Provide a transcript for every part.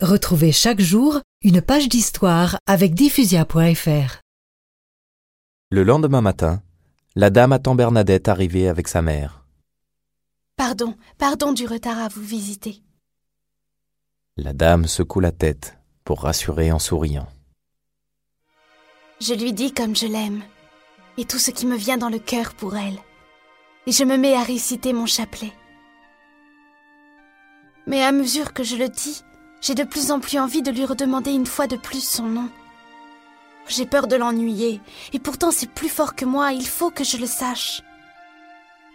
Retrouvez chaque jour une page d'histoire avec diffusia.fr. Le lendemain matin, la dame attend Bernadette arriver avec sa mère. Pardon, pardon du retard à vous visiter. La dame secoue la tête pour rassurer en souriant. Je lui dis comme je l'aime, et tout ce qui me vient dans le cœur pour elle. Et je me mets à réciter mon chapelet. Mais à mesure que je le dis, j'ai de plus en plus envie de lui redemander une fois de plus son nom. J'ai peur de l'ennuyer, et pourtant c'est plus fort que moi, il faut que je le sache.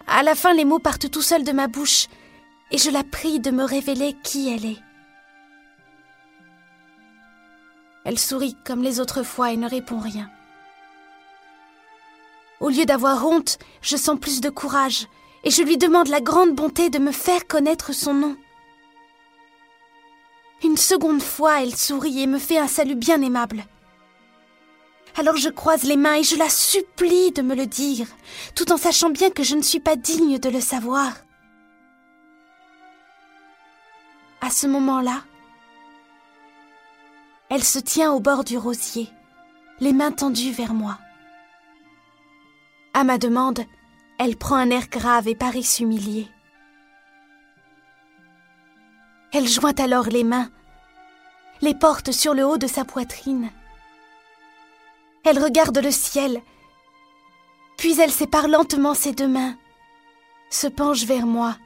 À la fin, les mots partent tout seuls de ma bouche, et je la prie de me révéler qui elle est. Elle sourit comme les autres fois et ne répond rien. Au lieu d'avoir honte, je sens plus de courage, et je lui demande la grande bonté de me faire connaître son nom. Une seconde fois, elle sourit et me fait un salut bien aimable. Alors je croise les mains et je la supplie de me le dire, tout en sachant bien que je ne suis pas digne de le savoir. À ce moment-là, elle se tient au bord du rosier, les mains tendues vers moi. À ma demande, elle prend un air grave et paraît s'humilier. Elle joint alors les mains, les porte sur le haut de sa poitrine. Elle regarde le ciel, puis elle sépare lentement ses deux mains, se penche vers moi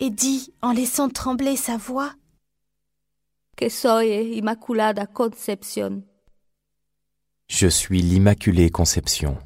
et dit en laissant trembler sa voix Que soy Immaculada Concepción? Je suis l'Immaculée Conception.